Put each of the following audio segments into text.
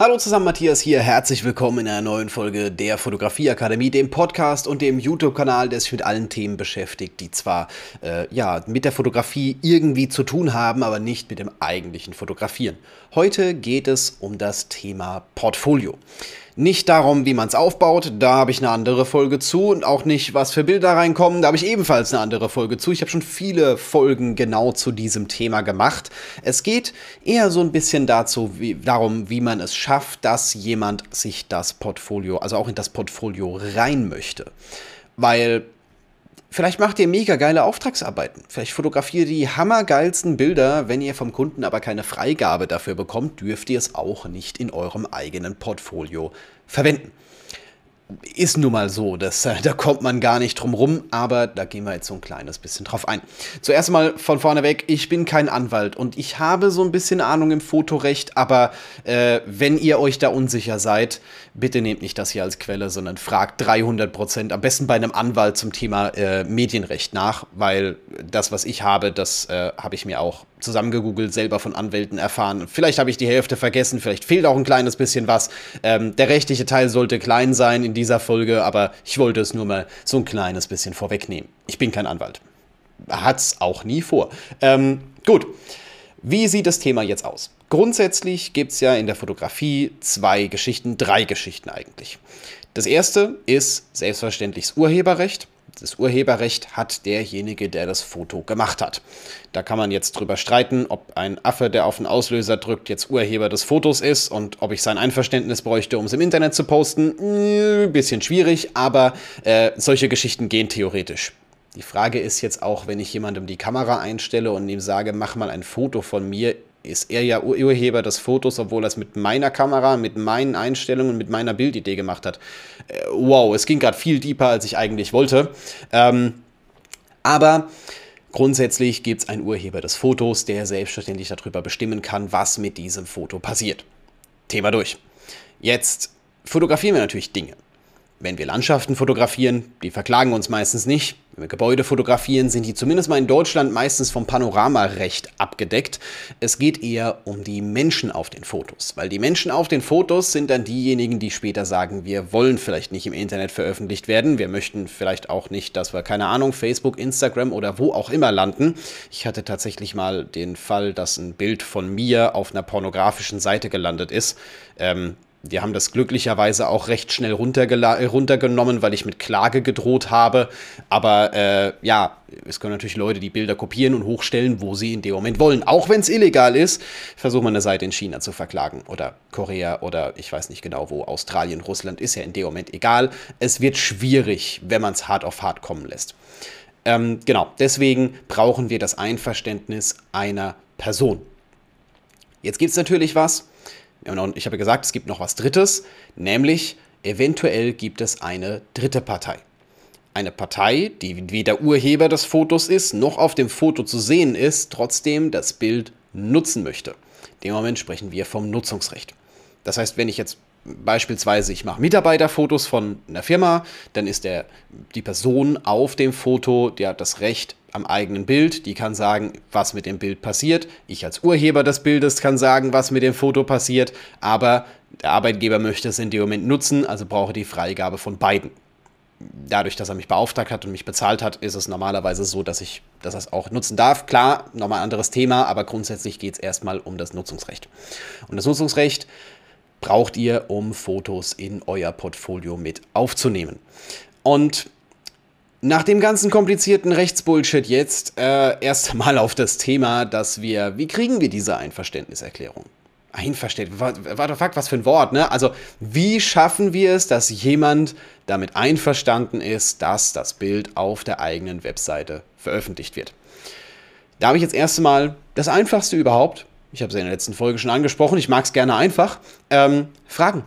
Hallo zusammen, Matthias hier. Herzlich willkommen in einer neuen Folge der Fotografieakademie, dem Podcast und dem YouTube-Kanal, der sich mit allen Themen beschäftigt, die zwar äh, ja mit der Fotografie irgendwie zu tun haben, aber nicht mit dem eigentlichen Fotografieren. Heute geht es um das Thema Portfolio. Nicht darum, wie man es aufbaut, da habe ich eine andere Folge zu und auch nicht, was für Bilder reinkommen, da habe ich ebenfalls eine andere Folge zu. Ich habe schon viele Folgen genau zu diesem Thema gemacht. Es geht eher so ein bisschen dazu, wie, darum, wie man es schafft, dass jemand sich das Portfolio, also auch in das Portfolio rein möchte. Weil Vielleicht macht ihr mega geile Auftragsarbeiten. Vielleicht fotografiert ihr die hammergeilsten Bilder. Wenn ihr vom Kunden aber keine Freigabe dafür bekommt, dürft ihr es auch nicht in eurem eigenen Portfolio verwenden ist nun mal so, dass, äh, da kommt man gar nicht drum rum, aber da gehen wir jetzt so ein kleines bisschen drauf ein. Zuerst mal von vorne weg, ich bin kein Anwalt und ich habe so ein bisschen Ahnung im Fotorecht, aber äh, wenn ihr euch da unsicher seid, bitte nehmt nicht das hier als Quelle, sondern fragt 300 Prozent, am besten bei einem Anwalt zum Thema äh, Medienrecht nach, weil das, was ich habe, das äh, habe ich mir auch zusammengegoogelt, selber von Anwälten erfahren. Vielleicht habe ich die Hälfte vergessen, vielleicht fehlt auch ein kleines bisschen was. Ähm, der rechtliche Teil sollte klein sein in dieser Folge, aber ich wollte es nur mal so ein kleines bisschen vorwegnehmen. Ich bin kein Anwalt. Hat's auch nie vor. Ähm, gut. Wie sieht das Thema jetzt aus? Grundsätzlich gibt es ja in der Fotografie zwei Geschichten, drei Geschichten eigentlich. Das erste ist selbstverständlich das Urheberrecht das Urheberrecht hat derjenige, der das Foto gemacht hat. Da kann man jetzt drüber streiten, ob ein Affe, der auf den Auslöser drückt, jetzt Urheber des Fotos ist und ob ich sein Einverständnis bräuchte, um es im Internet zu posten. Bisschen schwierig, aber äh, solche Geschichten gehen theoretisch. Die Frage ist jetzt auch, wenn ich jemandem die Kamera einstelle und ihm sage, mach mal ein Foto von mir, ist er ja Urheber des Fotos, obwohl er es mit meiner Kamera, mit meinen Einstellungen, mit meiner Bildidee gemacht hat. Äh, wow, es ging gerade viel deeper, als ich eigentlich wollte. Ähm, aber grundsätzlich gibt es einen Urheber des Fotos, der selbstverständlich darüber bestimmen kann, was mit diesem Foto passiert. Thema durch. Jetzt fotografieren wir natürlich Dinge. Wenn wir Landschaften fotografieren, die verklagen uns meistens nicht. Wenn wir Gebäude fotografieren, sind die zumindest mal in Deutschland meistens vom Panoramarecht abgedeckt. Es geht eher um die Menschen auf den Fotos, weil die Menschen auf den Fotos sind dann diejenigen, die später sagen, wir wollen vielleicht nicht im Internet veröffentlicht werden. Wir möchten vielleicht auch nicht, dass wir, keine Ahnung, Facebook, Instagram oder wo auch immer landen. Ich hatte tatsächlich mal den Fall, dass ein Bild von mir auf einer pornografischen Seite gelandet ist. Ähm, die haben das glücklicherweise auch recht schnell runtergenommen, weil ich mit Klage gedroht habe. Aber äh, ja, es können natürlich Leute die Bilder kopieren und hochstellen, wo sie in dem Moment wollen. Auch wenn es illegal ist, versuchen wir eine Seite in China zu verklagen oder Korea oder ich weiß nicht genau wo, Australien, Russland, ist ja in dem Moment egal. Es wird schwierig, wenn man es hart auf hart kommen lässt. Ähm, genau, deswegen brauchen wir das Einverständnis einer Person. Jetzt gibt es natürlich was, ich habe gesagt, es gibt noch was Drittes, nämlich eventuell gibt es eine dritte Partei. Eine Partei, die weder Urheber des Fotos ist, noch auf dem Foto zu sehen ist, trotzdem das Bild nutzen möchte. In dem Moment sprechen wir vom Nutzungsrecht. Das heißt, wenn ich jetzt beispielsweise, ich mache Mitarbeiterfotos von einer Firma, dann ist der, die Person auf dem Foto, die hat das Recht am eigenen Bild, die kann sagen, was mit dem Bild passiert. Ich als Urheber des Bildes kann sagen, was mit dem Foto passiert, aber der Arbeitgeber möchte es in dem Moment nutzen, also brauche die Freigabe von beiden. Dadurch, dass er mich beauftragt hat und mich bezahlt hat, ist es normalerweise so, dass ich das auch nutzen darf. Klar, nochmal ein anderes Thema, aber grundsätzlich geht es erstmal um das Nutzungsrecht. Und das Nutzungsrecht braucht ihr, um Fotos in euer Portfolio mit aufzunehmen. Und nach dem ganzen komplizierten Rechtsbullshit jetzt äh, erst einmal auf das Thema, dass wir, wie kriegen wir diese Einverständniserklärung? Einverständnis, warte, fuck, was für ein Wort, ne? Also, wie schaffen wir es, dass jemand damit einverstanden ist, dass das Bild auf der eigenen Webseite veröffentlicht wird? Da habe ich jetzt erst einmal das Einfachste überhaupt, ich habe es in der letzten Folge schon angesprochen, ich mag es gerne einfach, ähm, Fragen.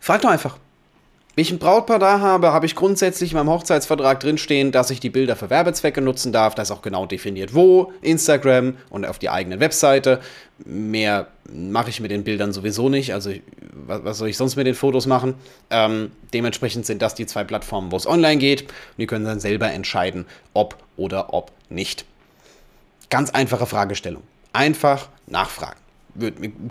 Frag doch einfach. Wenn ich ein Brautpaar da habe, habe ich grundsätzlich in meinem Hochzeitsvertrag drinstehen, dass ich die Bilder für Werbezwecke nutzen darf. Da ist auch genau definiert, wo, Instagram und auf die eigene Webseite. Mehr mache ich mit den Bildern sowieso nicht. Also was, soll ich sonst mit den Fotos machen? Ähm, dementsprechend sind das die zwei Plattformen, wo es online geht. Und die können dann selber entscheiden, ob oder ob nicht. Ganz einfache Fragestellung. Einfach nachfragen.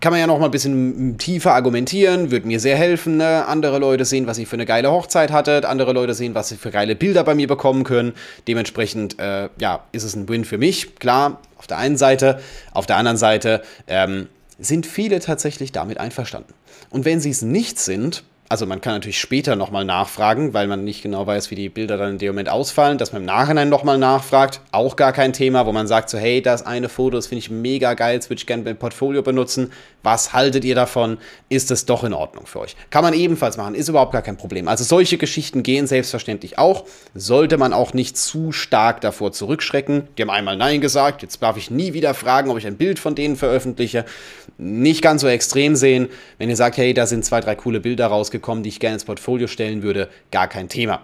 Kann man ja noch mal ein bisschen tiefer argumentieren, würde mir sehr helfen. Ne? Andere Leute sehen, was ihr für eine geile Hochzeit hattet, andere Leute sehen, was sie für geile Bilder bei mir bekommen können. Dementsprechend, äh, ja, ist es ein Win für mich, klar, auf der einen Seite. Auf der anderen Seite ähm, sind viele tatsächlich damit einverstanden. Und wenn sie es nicht sind, also man kann natürlich später nochmal nachfragen, weil man nicht genau weiß, wie die Bilder dann in dem Moment ausfallen, dass man im Nachhinein nochmal nachfragt, auch gar kein Thema, wo man sagt so, hey, das eine Foto, das finde ich mega geil, das würde ich gerne im Portfolio benutzen. Was haltet ihr davon? Ist es doch in Ordnung für euch? Kann man ebenfalls machen, ist überhaupt gar kein Problem. Also solche Geschichten gehen selbstverständlich auch. Sollte man auch nicht zu stark davor zurückschrecken. Die haben einmal Nein gesagt, jetzt darf ich nie wieder fragen, ob ich ein Bild von denen veröffentliche. Nicht ganz so extrem sehen. Wenn ihr sagt, hey, da sind zwei, drei coole Bilder rausgekommen, die ich gerne ins Portfolio stellen würde, gar kein Thema.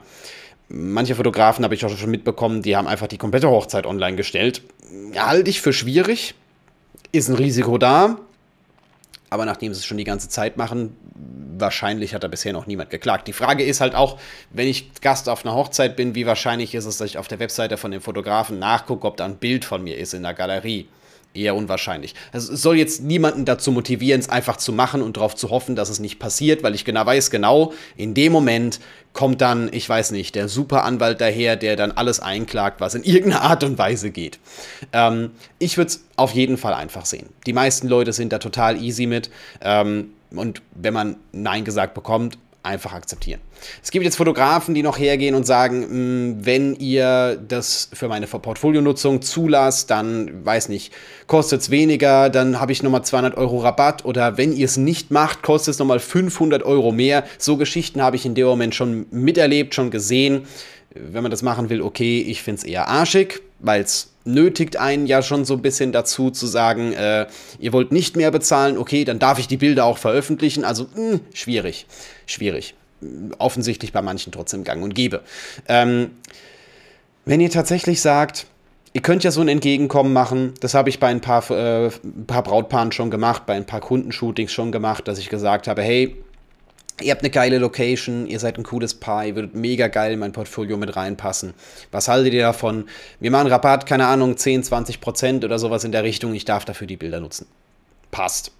Manche Fotografen habe ich auch schon mitbekommen, die haben einfach die komplette Hochzeit online gestellt. Halte ich für schwierig. Ist ein Risiko da. Aber nachdem sie es schon die ganze Zeit machen, wahrscheinlich hat da bisher noch niemand geklagt. Die Frage ist halt auch, wenn ich Gast auf einer Hochzeit bin, wie wahrscheinlich ist es, dass ich auf der Webseite von dem Fotografen nachgucke, ob da ein Bild von mir ist in der Galerie eher unwahrscheinlich. Es soll jetzt niemanden dazu motivieren, es einfach zu machen und darauf zu hoffen, dass es nicht passiert, weil ich genau weiß, genau in dem Moment kommt dann, ich weiß nicht, der Superanwalt daher, der dann alles einklagt, was in irgendeiner Art und Weise geht. Ähm, ich würde es auf jeden Fall einfach sehen. Die meisten Leute sind da total easy mit. Ähm, und wenn man Nein gesagt bekommt, einfach akzeptieren. Es gibt jetzt Fotografen, die noch hergehen und sagen, hm, wenn ihr das für meine Portfolionutzung zulasst, dann, weiß nicht, kostet es weniger, dann habe ich nochmal 200 Euro Rabatt oder wenn ihr es nicht macht, kostet es nochmal 500 Euro mehr. So Geschichten habe ich in dem Moment schon miterlebt, schon gesehen. Wenn man das machen will, okay, ich finde es eher arschig, weil es nötigt einen ja schon so ein bisschen dazu zu sagen, äh, ihr wollt nicht mehr bezahlen, okay, dann darf ich die Bilder auch veröffentlichen. Also mh, hm, schwierig, schwierig. Offensichtlich bei manchen trotzdem gang und gäbe. Ähm, wenn ihr tatsächlich sagt, ihr könnt ja so ein Entgegenkommen machen, das habe ich bei ein paar, äh, ein paar Brautpaaren schon gemacht, bei ein paar Kundenshootings schon gemacht, dass ich gesagt habe, hey, Ihr habt eine geile Location, ihr seid ein cooles Paar, ihr würdet mega geil in mein Portfolio mit reinpassen. Was haltet ihr davon? Wir machen Rabatt, keine Ahnung, 10, 20 Prozent oder sowas in der Richtung. Ich darf dafür die Bilder nutzen. Passt.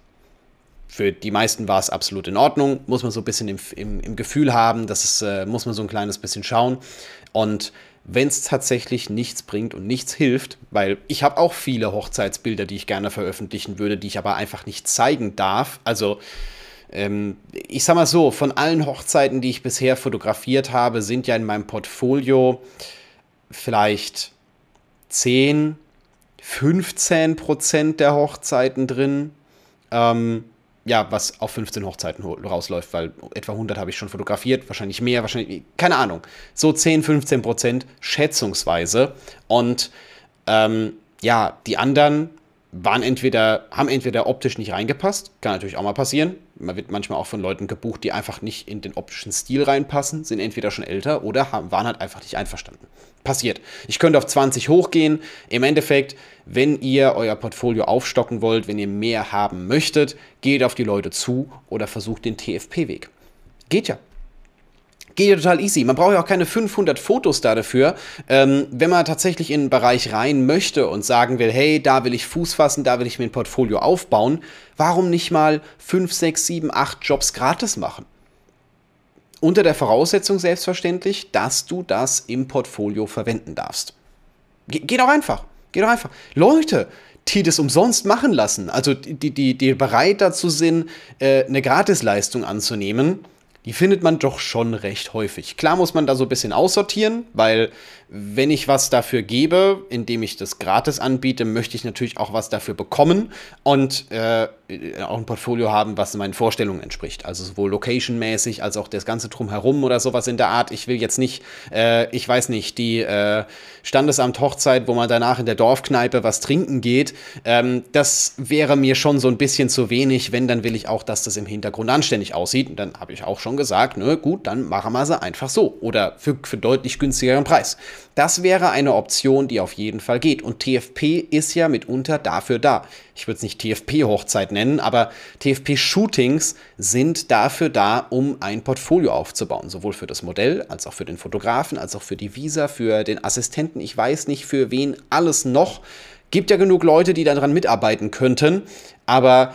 Für die meisten war es absolut in Ordnung. Muss man so ein bisschen im, im, im Gefühl haben, das ist, äh, muss man so ein kleines bisschen schauen. Und wenn es tatsächlich nichts bringt und nichts hilft, weil ich habe auch viele Hochzeitsbilder, die ich gerne veröffentlichen würde, die ich aber einfach nicht zeigen darf. Also ähm, ich sag mal so, von allen Hochzeiten, die ich bisher fotografiert habe, sind ja in meinem Portfolio vielleicht 10, 15 Prozent der Hochzeiten drin. Ähm, ja, was auf 15 Hochzeiten rausläuft, weil etwa 100 habe ich schon fotografiert, wahrscheinlich mehr, wahrscheinlich, keine Ahnung. So 10, 15 Prozent schätzungsweise. Und ähm, ja, die anderen waren entweder, haben entweder optisch nicht reingepasst, kann natürlich auch mal passieren. Man wird manchmal auch von Leuten gebucht, die einfach nicht in den optischen Stil reinpassen, sind entweder schon älter oder haben, waren halt einfach nicht einverstanden. Passiert. Ich könnte auf 20 hochgehen. Im Endeffekt, wenn ihr euer Portfolio aufstocken wollt, wenn ihr mehr haben möchtet, geht auf die Leute zu oder versucht den TFP-Weg. Geht ja. Geht ja total easy. Man braucht ja auch keine 500 Fotos da dafür. Ähm, wenn man tatsächlich in einen Bereich rein möchte und sagen will, hey, da will ich Fuß fassen, da will ich mir ein Portfolio aufbauen, warum nicht mal 5, 6, 7, 8 Jobs gratis machen? Unter der Voraussetzung selbstverständlich, dass du das im Portfolio verwenden darfst. Ge geht doch einfach. Geht doch einfach. Leute, die das umsonst machen lassen, also die, die, die bereit dazu sind, äh, eine Gratisleistung anzunehmen, die findet man doch schon recht häufig. Klar muss man da so ein bisschen aussortieren, weil wenn ich was dafür gebe, indem ich das gratis anbiete, möchte ich natürlich auch was dafür bekommen und äh, auch ein Portfolio haben, was meinen Vorstellungen entspricht. Also sowohl location-mäßig als auch das Ganze drumherum oder sowas in der Art. Ich will jetzt nicht, äh, ich weiß nicht, die äh, Standesamt Hochzeit, wo man danach in der Dorfkneipe was trinken geht. Ähm, das wäre mir schon so ein bisschen zu wenig. Wenn, dann will ich auch, dass das im Hintergrund anständig aussieht. Und dann habe ich auch schon gesagt, ne, gut, dann machen wir sie einfach so. Oder für, für deutlich günstigeren Preis. Das wäre eine Option, die auf jeden Fall geht. Und TFP ist ja mitunter dafür da. Ich würde es nicht TFP-Hochzeit nennen, aber TFP-Shootings sind dafür da, um ein Portfolio aufzubauen. Sowohl für das Modell, als auch für den Fotografen, als auch für die Visa, für den Assistenten. Ich weiß nicht, für wen alles noch Gibt ja genug Leute, die daran mitarbeiten könnten, aber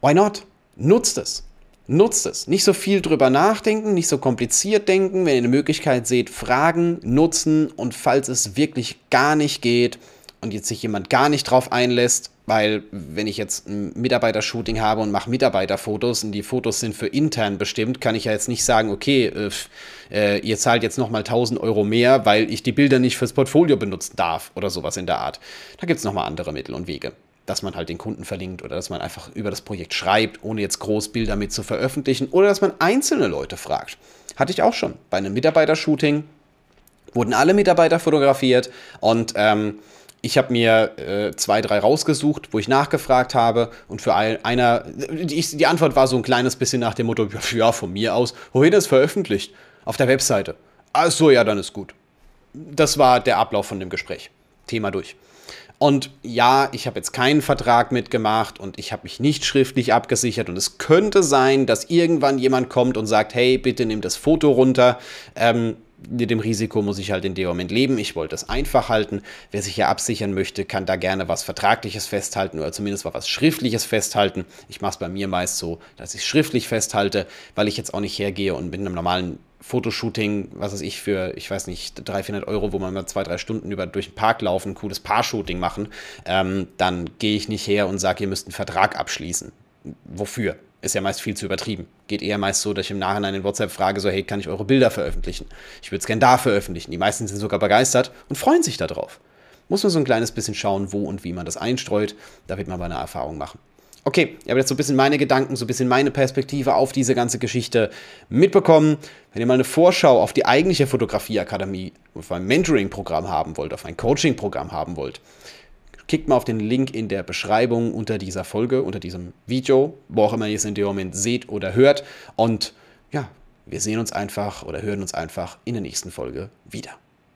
why not? Nutzt es. Nutzt es. Nicht so viel drüber nachdenken, nicht so kompliziert denken. Wenn ihr eine Möglichkeit seht, fragen, nutzen und falls es wirklich gar nicht geht und jetzt sich jemand gar nicht drauf einlässt, weil wenn ich jetzt ein Mitarbeitershooting habe und mache Mitarbeiterfotos und die Fotos sind für intern bestimmt, kann ich ja jetzt nicht sagen, okay, äh, äh ihr zahlt jetzt nochmal 1000 Euro mehr, weil ich die Bilder nicht fürs Portfolio benutzen darf oder sowas in der Art. Da gibt es nochmal andere Mittel und Wege dass man halt den Kunden verlinkt oder dass man einfach über das Projekt schreibt, ohne jetzt groß Bilder mit zu veröffentlichen oder dass man einzelne Leute fragt. Hatte ich auch schon. Bei einem Mitarbeitershooting wurden alle Mitarbeiter fotografiert und ähm, ich habe mir äh, zwei, drei rausgesucht, wo ich nachgefragt habe und für ein, einer, die, die, Antwort war so ein kleines bisschen nach dem Motto, ja, von mir aus, wohin ist veröffentlicht? Auf der Webseite. Ach so, ja, dann ist gut. Das war der Ablauf von dem Gespräch. Thema durch. Und ja, ich habe jetzt keinen Vertrag mitgemacht und ich habe mich nicht schriftlich abgesichert. Und es könnte sein, dass irgendwann jemand kommt und sagt, hey, bitte nimm das Foto runter. Ähm, mit dem Risiko muss ich halt in dem Moment leben. Ich wollte es einfach halten. Wer sich ja absichern möchte, kann da gerne was Vertragliches festhalten oder zumindest was Schriftliches festhalten. Ich mache es bei mir meist so, dass ich es schriftlich festhalte, weil ich jetzt auch nicht hergehe und mit einem normalen Fotoshooting, was weiß ich, für, ich weiß nicht, 300, 400 Euro, wo man mal zwei, drei Stunden über, durch den Park laufen, ein cooles Paar-Shooting machen, ähm, dann gehe ich nicht her und sage, ihr müsst einen Vertrag abschließen. Wofür? Ist ja meist viel zu übertrieben. Geht eher meist so, dass ich im Nachhinein in WhatsApp frage, so, hey, kann ich eure Bilder veröffentlichen? Ich würde es gerne da veröffentlichen. Die meisten sind sogar begeistert und freuen sich darauf. Muss man so ein kleines bisschen schauen, wo und wie man das einstreut. Da wird man aber eine Erfahrung machen. Okay, ich habe jetzt so ein bisschen meine Gedanken, so ein bisschen meine Perspektive auf diese ganze Geschichte mitbekommen. Wenn ihr mal eine Vorschau auf die eigentliche Fotografieakademie, auf ein Mentoring-Programm haben wollt, auf ein Coaching-Programm haben wollt, klickt mal auf den Link in der Beschreibung unter dieser Folge, unter diesem Video, wo auch immer ihr es in dem Moment seht oder hört. Und ja, wir sehen uns einfach oder hören uns einfach in der nächsten Folge wieder.